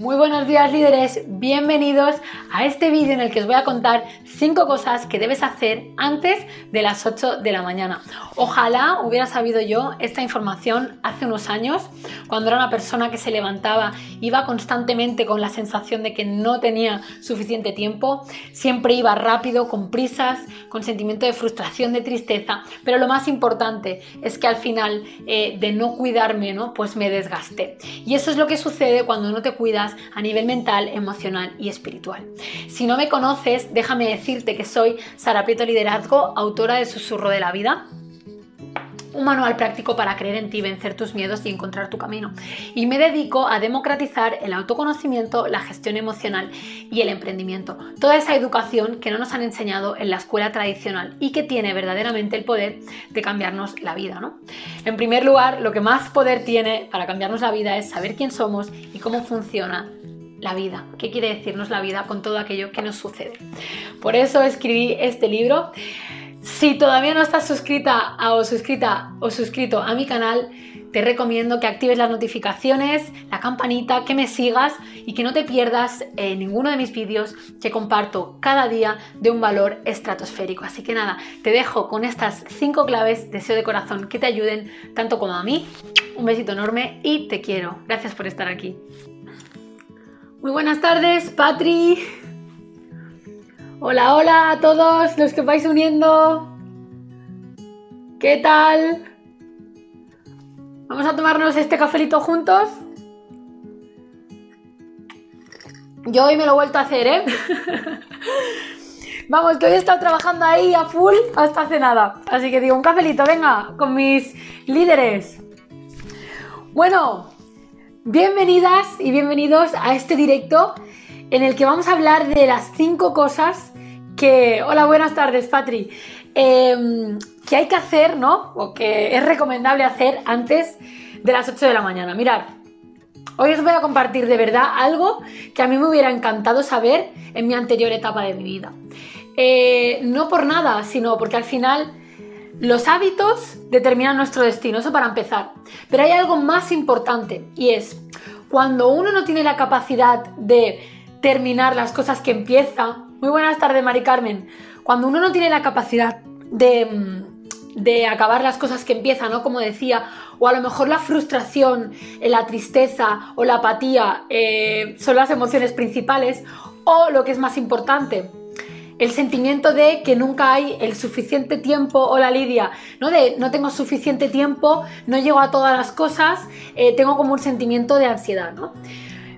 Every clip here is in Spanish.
Muy buenos días líderes, bienvenidos a este vídeo en el que os voy a contar 5 cosas que debes hacer antes de las 8 de la mañana. Ojalá hubiera sabido yo esta información hace unos años, cuando era una persona que se levantaba, iba constantemente con la sensación de que no tenía suficiente tiempo, siempre iba rápido, con prisas, con sentimiento de frustración, de tristeza, pero lo más importante es que al final eh, de no cuidarme, ¿no? pues me desgasté. Y eso es lo que sucede cuando no te cuidas a nivel mental, emocional y espiritual. Si no me conoces, déjame decirte que soy Sara Prieto Liderazgo, autora de Susurro de la Vida un manual práctico para creer en ti, vencer tus miedos y encontrar tu camino. Y me dedico a democratizar el autoconocimiento, la gestión emocional y el emprendimiento. Toda esa educación que no nos han enseñado en la escuela tradicional y que tiene verdaderamente el poder de cambiarnos la vida. ¿no? En primer lugar, lo que más poder tiene para cambiarnos la vida es saber quién somos y cómo funciona la vida. ¿Qué quiere decirnos la vida con todo aquello que nos sucede? Por eso escribí este libro. Si todavía no estás suscrita o suscrita o suscrito a mi canal, te recomiendo que actives las notificaciones, la campanita, que me sigas y que no te pierdas eh, ninguno de mis vídeos que comparto cada día de un valor estratosférico. Así que nada, te dejo con estas cinco claves, deseo de corazón, que te ayuden tanto como a mí. Un besito enorme y te quiero. Gracias por estar aquí. Muy buenas tardes, Patri. Hola, hola a todos los que vais uniendo. ¿Qué tal? Vamos a tomarnos este cafelito juntos. Yo hoy me lo he vuelto a hacer, ¿eh? Vamos, que hoy he estado trabajando ahí a full hasta hace nada. Así que digo, un cafelito, venga, con mis líderes. Bueno, bienvenidas y bienvenidos a este directo en el que vamos a hablar de las cinco cosas que, hola, buenas tardes, Patri, em, que hay que hacer, ¿no? O que es recomendable hacer antes de las 8 de la mañana. Mirad, hoy os voy a compartir de verdad algo que a mí me hubiera encantado saber en mi anterior etapa de mi vida. Eh, no por nada, sino porque al final los hábitos determinan nuestro destino, eso para empezar. Pero hay algo más importante y es cuando uno no tiene la capacidad de terminar las cosas que empieza, muy buenas tardes, Mari Carmen. Cuando uno no tiene la capacidad de, mm, de acabar las cosas que empiezan, ¿no? Como decía, o a lo mejor la frustración, eh, la tristeza o la apatía eh, son las emociones principales, o lo que es más importante, el sentimiento de que nunca hay el suficiente tiempo, o la Lidia, ¿no? De no tengo suficiente tiempo, no llego a todas las cosas, eh, tengo como un sentimiento de ansiedad, ¿no?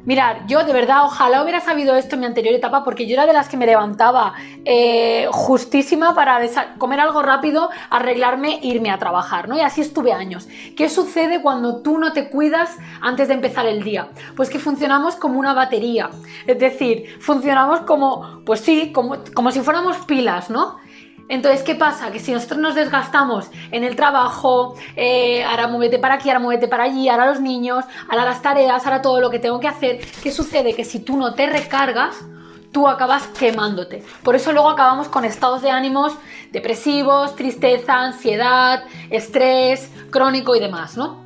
Mirar, yo de verdad, ojalá hubiera sabido esto en mi anterior etapa, porque yo era de las que me levantaba eh, justísima para comer algo rápido, arreglarme, irme a trabajar, ¿no? Y así estuve años. ¿Qué sucede cuando tú no te cuidas antes de empezar el día? Pues que funcionamos como una batería. Es decir, funcionamos como, pues sí, como, como si fuéramos pilas, ¿no? Entonces, ¿qué pasa? Que si nosotros nos desgastamos en el trabajo, eh, ahora muévete para aquí, ahora muévete para allí, ahora los niños, ahora las tareas, ahora todo lo que tengo que hacer, ¿qué sucede? Que si tú no te recargas, tú acabas quemándote. Por eso luego acabamos con estados de ánimos depresivos, tristeza, ansiedad, estrés crónico y demás, ¿no?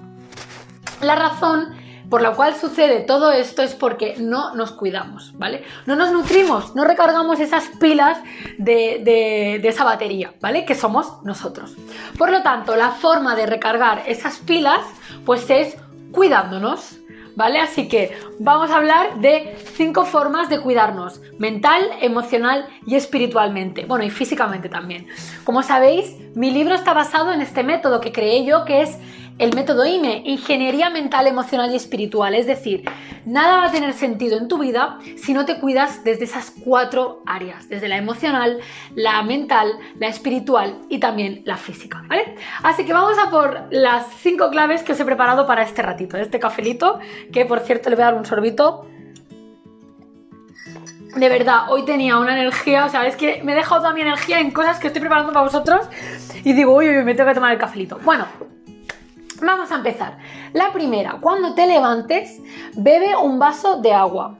La razón por la cual sucede todo esto es porque no nos cuidamos, ¿vale? No nos nutrimos, no recargamos esas pilas de, esa batería, ¿vale? Que somos nosotros. Por lo tanto, la forma de recargar esas pilas, pues es cuidándonos. ¿Vale? Así que vamos a hablar de cinco formas de cuidarnos, mental, emocional y espiritualmente. Bueno, y físicamente también. Como sabéis, mi libro está basado en este método que creé yo, que es el método IME, Ingeniería Mental, Emocional y Espiritual. Es decir, nada va a tener sentido en tu vida si no te cuidas desde esas cuatro áreas, desde la emocional, la mental, la espiritual y también la física. ¿vale? Así que vamos a por las cinco claves que os he preparado para este ratito, este cafelito, que por cierto le voy a dar un sorbito. De verdad, hoy tenía una energía, o sea, es que me he dejado toda mi energía en cosas que estoy preparando para vosotros y digo, uy, uy, me tengo que tomar el cafelito. Bueno, Vamos a empezar. La primera, cuando te levantes, bebe un vaso de agua.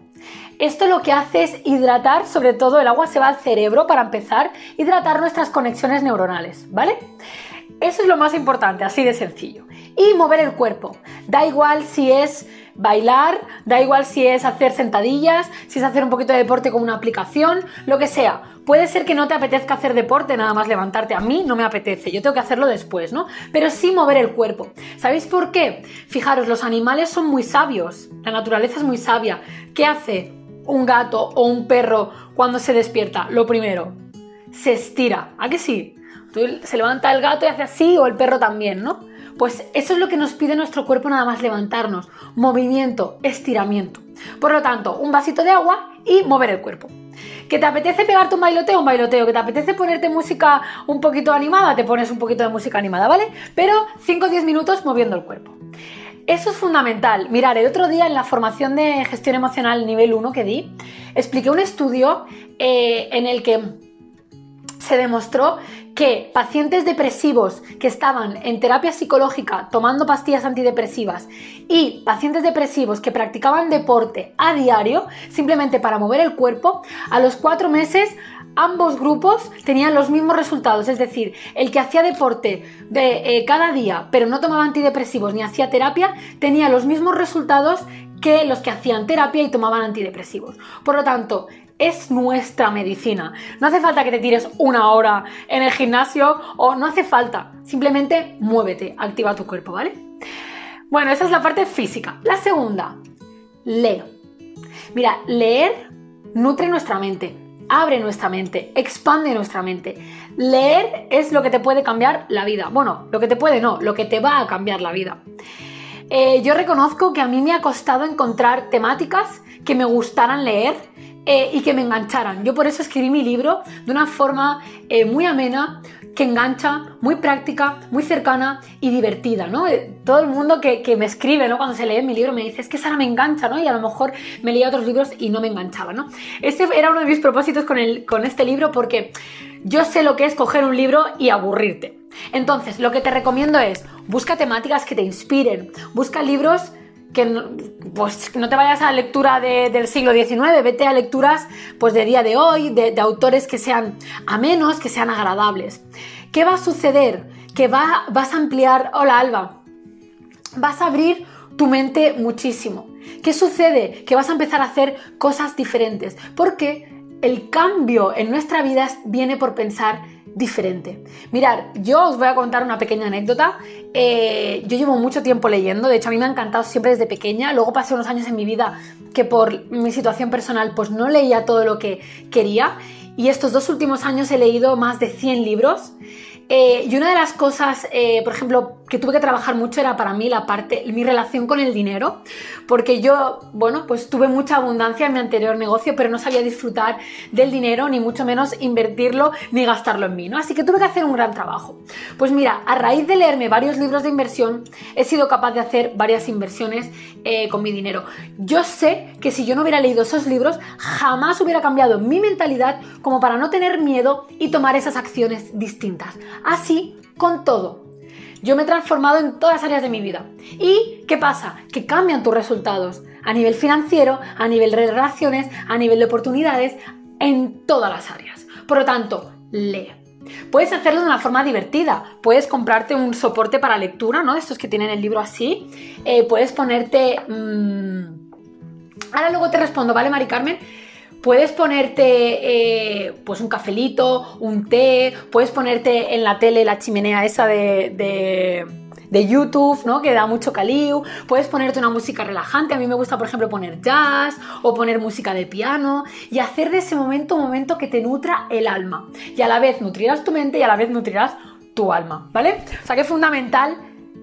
Esto lo que hace es hidratar, sobre todo el agua se va al cerebro para empezar, hidratar nuestras conexiones neuronales, ¿vale? Eso es lo más importante, así de sencillo. Y mover el cuerpo. Da igual si es bailar, da igual si es hacer sentadillas, si es hacer un poquito de deporte con una aplicación, lo que sea. Puede ser que no te apetezca hacer deporte, nada más levantarte. A mí no me apetece, yo tengo que hacerlo después, ¿no? Pero sí mover el cuerpo. ¿Sabéis por qué? Fijaros, los animales son muy sabios, la naturaleza es muy sabia. ¿Qué hace un gato o un perro cuando se despierta? Lo primero, se estira. ¿A que sí? se levanta el gato y hace así, o el perro también, ¿no? Pues eso es lo que nos pide nuestro cuerpo nada más levantarnos. Movimiento, estiramiento. Por lo tanto, un vasito de agua y mover el cuerpo. ¿Que te apetece pegarte un bailoteo? Un bailoteo. ¿Que te apetece ponerte música un poquito animada? Te pones un poquito de música animada, ¿vale? Pero 5 o 10 minutos moviendo el cuerpo. Eso es fundamental. Mirar, el otro día en la formación de gestión emocional nivel 1 que di, expliqué un estudio eh, en el que se demostró que pacientes depresivos que estaban en terapia psicológica tomando pastillas antidepresivas y pacientes depresivos que practicaban deporte a diario simplemente para mover el cuerpo, a los cuatro meses ambos grupos tenían los mismos resultados, es decir, el que hacía deporte de eh, cada día pero no tomaba antidepresivos ni hacía terapia tenía los mismos resultados que los que hacían terapia y tomaban antidepresivos. Por lo tanto, es nuestra medicina. No hace falta que te tires una hora en el gimnasio o no hace falta. Simplemente muévete, activa tu cuerpo, ¿vale? Bueno, esa es la parte física. La segunda, lee. Mira, leer nutre nuestra mente, abre nuestra mente, expande nuestra mente. Leer es lo que te puede cambiar la vida. Bueno, lo que te puede no, lo que te va a cambiar la vida. Eh, yo reconozco que a mí me ha costado encontrar temáticas que me gustaran leer eh, y que me engancharan. Yo por eso escribí mi libro de una forma eh, muy amena, que engancha, muy práctica, muy cercana y divertida, ¿no? Eh, todo el mundo que, me escribe, ¿no? Cuando se lee mi libro me dice, es que Sara me engancha, ¿no? Y a lo mejor me leía otros libros y no me enganchaba, ¿no? Ese era uno de mis propósitos con, el, con este libro porque yo sé lo que es coger un libro y aburrirte. Entonces, lo que te recomiendo es, busca temáticas que te inspiren, busca libros que pues, no te vayas a lectura del siglo XIX, vete a lecturas pues, de día de hoy, de, autores que sean amenos, que sean agradables. ¿Qué va a suceder? Que va, vas a ampliar, hola Alba, vas a abrir tu mente muchísimo. ¿Qué sucede? Que vas a empezar a hacer cosas diferentes, porque el cambio en nuestra vida viene por pensar diferente. Mirar, yo os voy a contar una pequeña anécdota. Eh, yo llevo mucho tiempo leyendo, de hecho a mí me ha encantado siempre desde pequeña. Luego pasé unos años en mi vida que por mi situación personal pues no leía todo lo que quería. Y estos dos últimos años he leído más de 100 libros. Eh, y una de las cosas, eh, por ejemplo, que tuve que trabajar mucho era para mí la parte, mi relación con el dinero, porque yo, bueno, pues tuve mucha abundancia en mi anterior negocio, pero no sabía disfrutar del dinero, ni mucho menos invertirlo, ni gastarlo en mí, ¿no? Así que tuve que hacer un gran trabajo. Pues mira, a raíz de leerme varios libros de inversión, he sido capaz de hacer varias inversiones eh, con mi dinero. Yo sé que si yo no hubiera leído esos libros, jamás hubiera cambiado mi mentalidad como para no tener miedo y tomar esas acciones distintas. Así con todo. Yo me he transformado en todas las áreas de mi vida. ¿Y qué pasa? Que cambian tus resultados a nivel financiero, a nivel de relaciones, a nivel de oportunidades, en todas las áreas. Por lo tanto, lee. Puedes hacerlo de una forma divertida. Puedes comprarte un soporte para lectura, ¿no? Estos que tienen el libro así. Eh, puedes ponerte... Mm, ahora luego te respondo, ¿vale, Mari Carmen? Puedes ponerte eh, pues un cafelito, un té, puedes ponerte en la tele la chimenea esa de, de, YouTube, ¿no? Que da mucho caliu. Puedes ponerte una música relajante. A mí me gusta, por ejemplo, poner jazz o poner música de piano y hacer de ese momento un momento que te nutra el alma. Y a la vez nutrirás tu mente y a la vez nutrirás tu alma, ¿vale? O sea que es fundamental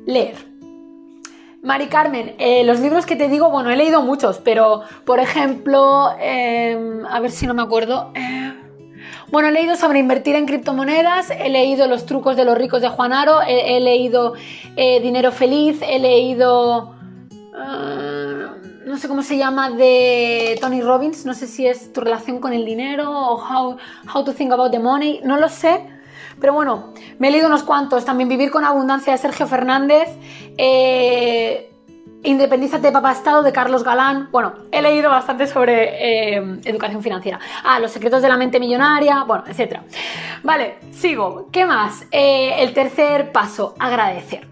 leer. Mari Carmen, eh, los libros que te digo, bueno, he leído muchos, pero por ejemplo, em, a ver si no me acuerdo. Eh, bueno, he leído sobre invertir en criptomonedas, he leído Los trucos de los ricos de Juan Aro, he, leído eh, Dinero Feliz, he leído... no sé cómo se llama, de Tony Robbins, no sé si es tu relación con el dinero o how, how to think about the money, no lo sé, pero bueno, me he leído unos cuantos. También Vivir con Abundancia de Sergio Fernández. Eh, Independízate Papá Estado de Carlos Galán. Bueno, he leído bastante sobre eh, educación financiera. Ah, Los secretos de la mente millonaria, bueno, etc. Vale, sigo. ¿Qué más? Eh, el tercer paso, agradecer.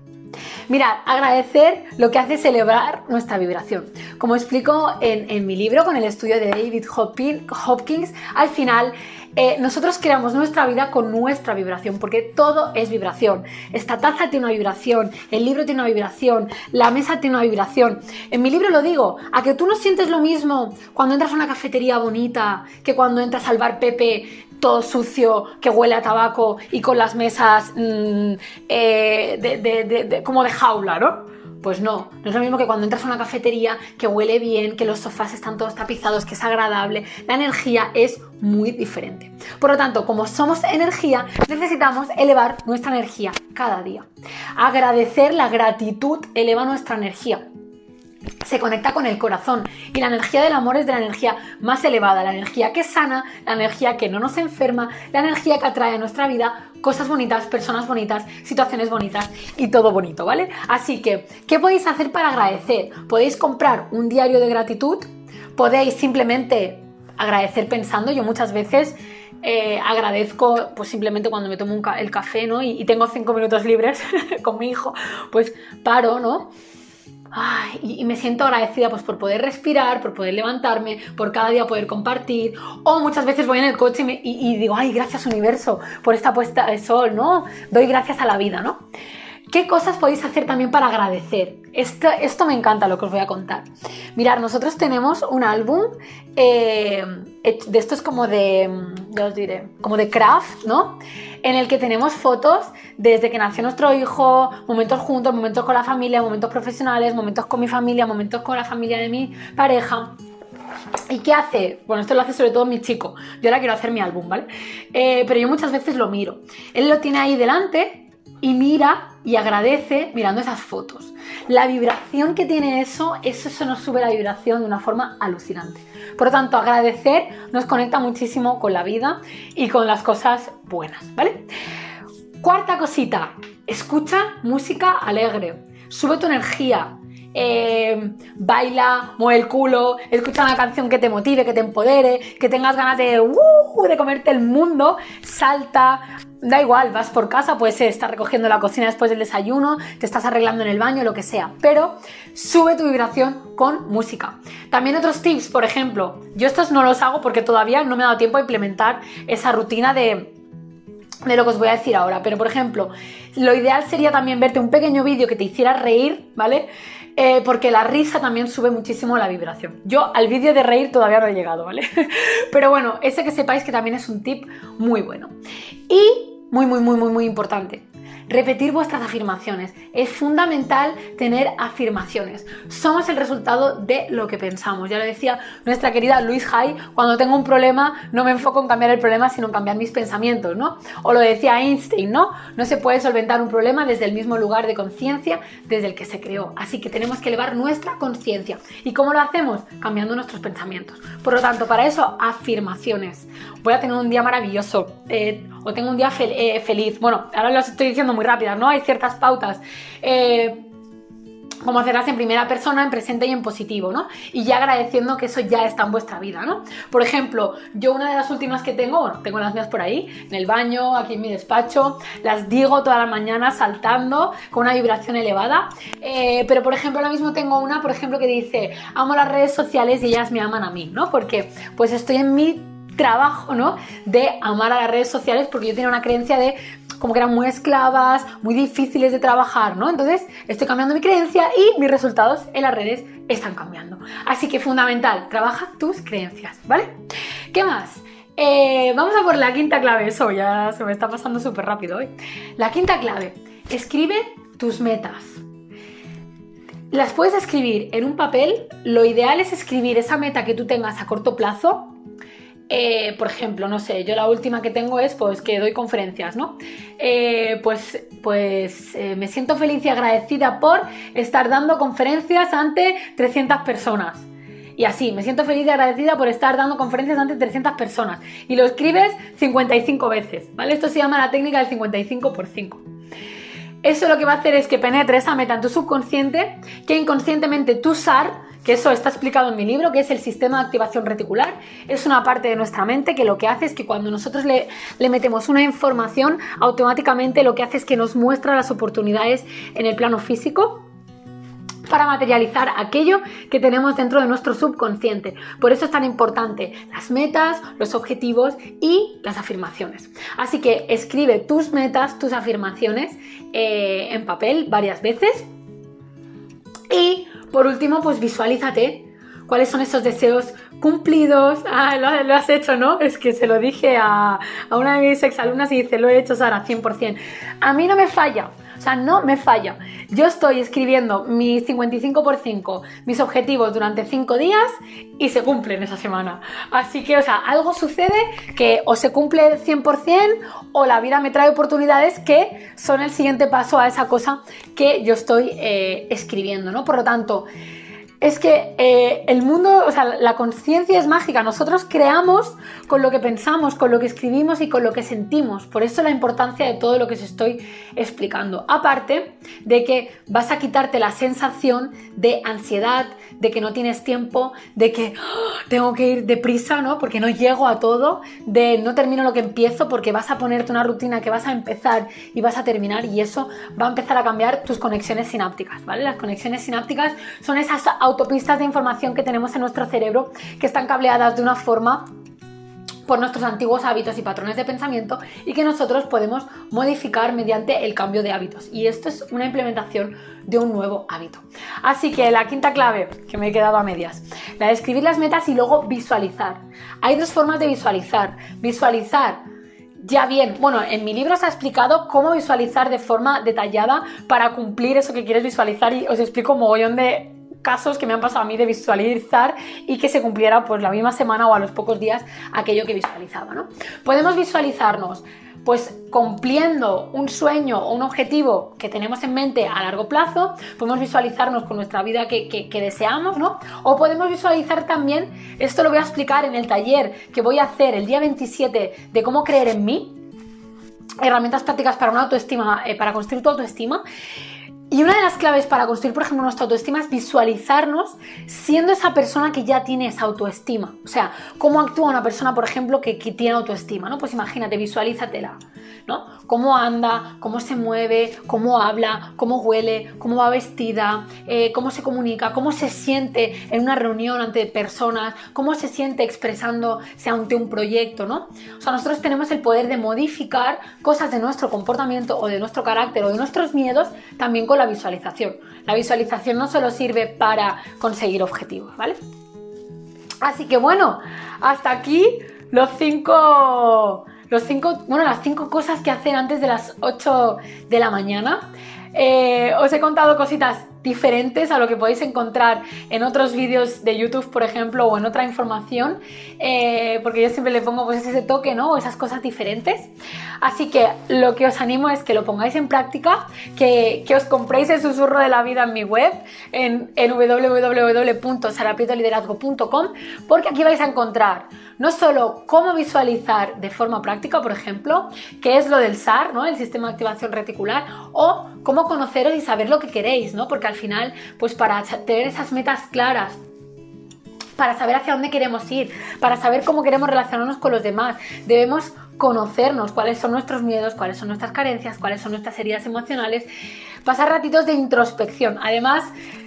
Mirad, agradecer lo que hace celebrar nuestra vibración. Como explico en, mi libro con el estudio de David Hopkins, al final eh, nosotros creamos nuestra vida con nuestra vibración, porque todo es vibración. Esta taza tiene una vibración, el libro tiene una vibración, la mesa tiene una vibración. En mi libro lo digo, a que tú no sientes lo mismo cuando entras a una cafetería bonita que cuando entras al bar Pepe todo sucio, que huele a tabaco y con las mesas mm, eh, como de jaula, ¿no? Pues no, no es lo mismo que cuando entras a una cafetería que huele bien, que los sofás están todos tapizados, que es agradable. La energía es muy diferente. Por lo tanto, como somos energía, necesitamos elevar nuestra energía cada día. Agradecer la gratitud eleva nuestra energía se conecta con el corazón y la energía del amor es de la energía más elevada, la energía que sana, la energía que no nos enferma, la energía que atrae a nuestra vida cosas bonitas, personas bonitas, situaciones bonitas y todo bonito, ¿vale? Así que, ¿qué podéis hacer para agradecer? Podéis comprar un diario de gratitud, podéis simplemente agradecer pensando, yo muchas veces eh, agradezco pues simplemente cuando me tomo el café, ¿no? Y, y tengo cinco minutos libres con mi hijo, pues paro, ¿no? Y, me siento agradecida pues, por poder respirar, por poder levantarme, por cada día poder compartir. O muchas veces voy en el coche y, y, digo, ay, gracias universo por esta puesta de sol, ¿no? Doy gracias a la vida, ¿no? ¿Qué cosas podéis hacer también para agradecer? Esto, esto me encanta lo que os voy a contar. Mirad, nosotros tenemos un álbum eh, de estos como de, ya os diré, como de craft, ¿no? En el que tenemos fotos desde que nació nuestro hijo, momentos juntos, momentos con la familia, momentos profesionales, momentos con mi familia, momentos con la familia de mi pareja. ¿Y qué hace? Bueno, esto lo hace sobre todo mi chico. Yo ahora quiero hacer mi álbum, ¿vale? Eh, pero yo muchas veces lo miro. Él lo tiene ahí delante y mira y agradece mirando esas fotos. La vibración que tiene eso, eso nos sube la vibración de una forma alucinante. Por lo tanto, agradecer nos conecta muchísimo con la vida y con las cosas buenas, ¿vale? Cuarta cosita, escucha música alegre, sube tu energía, eh, baila, mueve el culo, escucha una canción que te motive, que te empodere, que tengas ganas de, uh, de comerte el mundo, salta, Da igual, vas por casa, puedes estar recogiendo la cocina después del desayuno, te estás arreglando en el baño, lo que sea, pero sube tu vibración con música. También otros tips, por ejemplo, yo estos no los hago porque todavía no me ha dado tiempo a implementar esa rutina de, de lo que os voy a decir ahora, pero por ejemplo, lo ideal sería también verte un pequeño vídeo que te hiciera reír, ¿vale? Eh, porque la risa también sube muchísimo la vibración. Yo al vídeo de reír todavía no he llegado, ¿vale? Pero bueno, ese que sepáis que también es un tip muy bueno. Y muy, muy, muy, muy, muy importante. Repetir vuestras afirmaciones. Es fundamental tener afirmaciones. Somos el resultado de lo que pensamos. Ya lo decía nuestra querida Luis Hay, cuando tengo un problema no me enfoco en cambiar el problema, sino en cambiar mis pensamientos, ¿no? O lo decía Einstein, ¿no? No se puede solventar un problema desde el mismo lugar de conciencia desde el que se creó. Así que tenemos que elevar nuestra conciencia. ¿Y cómo lo hacemos? Cambiando nuestros pensamientos. Por lo tanto, para eso, afirmaciones. Voy a tener un día maravilloso. Eh, o tengo un día eh, feliz. Bueno, ahora lo estoy diciendo muy rápidas, ¿no? Hay ciertas pautas. Eh, como hacerlas en primera persona, en presente y en positivo, ¿no? Y ya agradeciendo que eso ya está en vuestra vida, ¿no? Por ejemplo, yo una de las últimas que tengo, bueno, tengo las mías por ahí, en el baño, aquí en mi despacho, las digo toda la mañana saltando con una vibración elevada, eh, pero por ejemplo ahora mismo tengo una, por ejemplo, que dice, amo las redes sociales y ellas me aman a mí, ¿no? Porque pues estoy en mi trabajo, ¿no? De amar a las redes sociales porque yo tenía una creencia de como que eran muy esclavas, muy difíciles de trabajar, ¿no? Entonces estoy cambiando mi creencia y mis resultados en las redes están cambiando. Así que fundamental, trabaja tus creencias, ¿vale? ¿Qué más? Eh, vamos a por la quinta clave, eso ya se me está pasando súper rápido hoy. La quinta clave, escribe tus metas. Las puedes escribir en un papel, lo ideal es escribir esa meta que tú tengas a corto plazo eh, por ejemplo, no sé, yo la última que tengo es pues que doy conferencias, ¿no? Eh, pues pues eh, me siento feliz y agradecida por estar dando conferencias ante 300 personas. Y así, me siento feliz y agradecida por estar dando conferencias ante 300 personas. Y lo escribes 55 veces, ¿vale? Esto se llama la técnica del 55 por 5. Eso lo que va a hacer es que penetre esa meta en tu subconsciente, que inconscientemente tu SAR que eso está explicado en mi libro, que es el sistema de activación reticular. Es una parte de nuestra mente que lo que hace es que cuando nosotros le, le, metemos una información, automáticamente lo que hace es que nos muestra las oportunidades en el plano físico para materializar aquello que tenemos dentro de nuestro subconsciente. Por eso es tan importante las metas, los objetivos y las afirmaciones. Así que escribe tus metas, tus afirmaciones eh, en papel varias veces y por último, pues visualízate cuáles son esos deseos cumplidos. Ah, lo, has hecho, ¿no? Es que se lo dije a, a una de mis exalumnas y dice, lo he hecho, Sara, 100%. A mí no me falla. O sea, no me falla. Yo estoy escribiendo mis 55 por 5, mis objetivos durante 5 días y se cumplen esa semana. Así que, o sea, algo sucede que o se cumple 100% o la vida me trae oportunidades que son el siguiente paso a esa cosa que yo estoy eh, escribiendo, ¿no? Por lo tanto, es que eh, el mundo, o sea, la conciencia es mágica. Nosotros creamos con lo que pensamos, con lo que escribimos y con lo que sentimos. Por eso la importancia de todo lo que os estoy explicando. Aparte de que vas a quitarte la sensación de ansiedad, de que no tienes tiempo, de que ¡oh! tengo que ir deprisa, ¿no? Porque no llego a todo, de no termino lo que empiezo porque vas a ponerte una rutina que vas a empezar y vas a terminar y eso va a empezar a cambiar tus conexiones sinápticas, ¿vale? Las conexiones sinápticas son esas autopistas de información que tenemos en nuestro cerebro que están cableadas de una forma por nuestros antiguos hábitos y patrones de pensamiento y que nosotros podemos modificar mediante el cambio de hábitos. Y esto es una implementación de un nuevo hábito. Así que la quinta clave, que me he quedado a medias, la de escribir las metas y luego visualizar. Hay dos formas de visualizar. Visualizar ya bien, bueno, en mi libro se ha explicado cómo visualizar de forma detallada para cumplir eso que quieres visualizar y os explico un mogollón de casos que me han pasado a mí de visualizar y que se cumpliera pues la misma semana o a los pocos días aquello que visualizaba, ¿no? Podemos visualizarnos pues cumpliendo un sueño o un objetivo que tenemos en mente a largo plazo, podemos visualizarnos con nuestra vida que, deseamos, ¿no? O podemos visualizar también, esto lo voy a explicar en el taller que voy a hacer el día 27 de cómo creer en mí, herramientas prácticas para una autoestima, eh, para construir tu autoestima. Y una de las claves para construir, por ejemplo, nuestra autoestima es visualizarnos siendo esa persona que ya tiene esa autoestima. O sea, cómo actúa una persona, por ejemplo, que, que tiene autoestima, ¿no? Pues imagínate, visualízatela. Cómo anda, cómo se mueve, cómo habla, cómo huele, cómo va vestida, eh, cómo se comunica, cómo se siente en una reunión ante personas, cómo se siente expresándose ante un proyecto, ¿no? O sea, nosotros tenemos el poder de modificar cosas de nuestro comportamiento o de nuestro carácter o de nuestros miedos también con la visualización. La visualización no solo sirve para conseguir objetivos, ¿vale? Así que bueno, hasta aquí los cinco los cinco, bueno, las cinco cosas que hacer antes de las 8 de la mañana. Eh, os he contado cositas diferentes a lo que podéis encontrar en otros vídeos de YouTube, por ejemplo, o en otra información, eh, porque yo siempre le pongo pues ese toque, ¿no? O esas cosas diferentes. Así que lo que os animo es que lo pongáis en práctica, que, os compréis el susurro de la vida en mi web, en, en porque aquí vais a encontrar no solo cómo visualizar de forma práctica, por ejemplo, qué es lo del SAR, ¿no? El sistema de activación reticular, o cómo conoceros y saber lo que queréis, ¿no? Porque al final, pues para tener esas metas claras, para saber hacia dónde queremos ir, para saber cómo queremos relacionarnos con los demás, debemos conocernos cuáles son nuestros miedos, cuáles son nuestras carencias, cuáles son nuestras heridas emocionales, pasar ratitos de introspección. Además,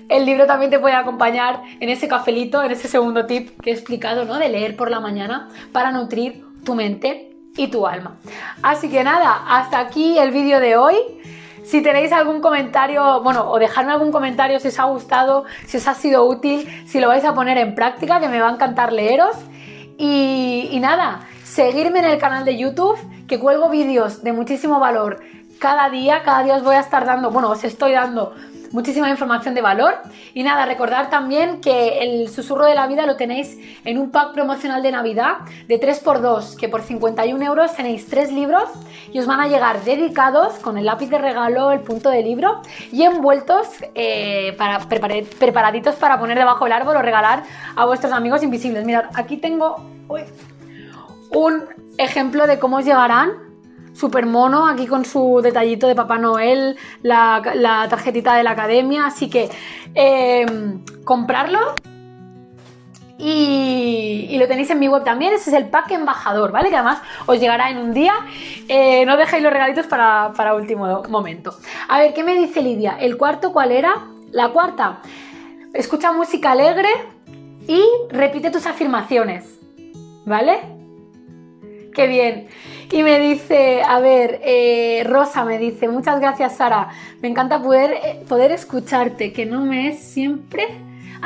el libro también te puede acompañar en ese cafelito, en ese segundo tip que he explicado, ¿no? De leer por la mañana para nutrir tu mente y tu alma. Así que nada, hasta aquí el vídeo de hoy. Si tenéis algún comentario, bueno, o dejarme algún comentario si os ha gustado, si os ha sido útil, si lo vais a poner en práctica, que me va a encantar leeros. Y, y nada, seguirme en el canal de YouTube, que cuelgo vídeos de muchísimo valor cada día. Cada día os voy a estar dando, bueno, os estoy dando muchísima información de valor. Y nada, recordar también que el susurro de la vida lo tenéis en un pack promocional de Navidad de 3x2, que por 51 euros tenéis 3 libros y os van a llegar dedicados con el lápiz de regalo, el punto de libro y envueltos eh, para, preparaditos para poner debajo del árbol o regalar a vuestros amigos invisibles. Mirad, aquí tengo un ejemplo de cómo os llegarán súper mono, aquí con su detallito de Papá Noel, la, tarjetita de la academia, así que em, comprarlo. Y, lo tenéis en mi web también, ese es el pack embajador, ¿vale? Que además os llegará en un día. Eh, no dejéis los regalitos para, para último momento. A ver, ¿qué me dice Lidia? ¿El cuarto cuál era? La cuarta, escucha música alegre y repite tus afirmaciones, ¿vale? Qué bien. Y me dice, a ver, eh, Rosa me dice, muchas gracias Sara, me encanta poder, eh, poder escucharte, que no me es siempre...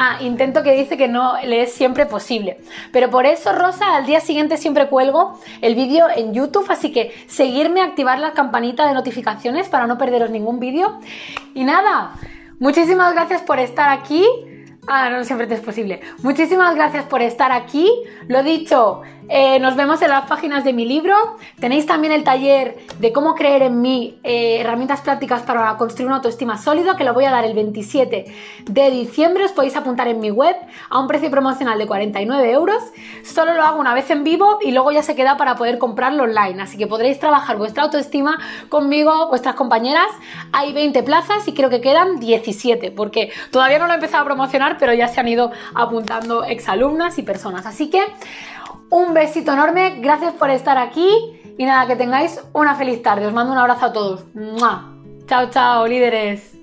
Ah, intento que dice que no le es siempre posible. Pero por eso, Rosa, al día siguiente siempre cuelgo el vídeo en YouTube, así que seguirme, activar la campanita de notificaciones para no perderos ningún vídeo. Y nada, muchísimas gracias por estar aquí. Ah, no siempre te es posible. Muchísimas gracias por estar aquí. Lo dicho, eh, nos vemos en las páginas de mi libro. Tenéis también el taller de cómo creer en mí, eh, herramientas prácticas para construir una autoestima sólida, que lo voy a dar el 27 de diciembre. Os podéis apuntar en mi web a un precio promocional de 49 euros. Solo lo hago una vez en vivo y luego ya se queda para poder comprarlo online. Así que podréis trabajar vuestra autoestima conmigo, vuestras compañeras. Hay 20 plazas y creo que quedan 17, porque todavía no lo he empezado a promocionar, pero ya se han ido apuntando exalumnas y personas. Así que un besito enorme, gracias por estar aquí y nada, que tengáis una feliz tarde. Os mando un abrazo a todos. Chao, chao, líderes.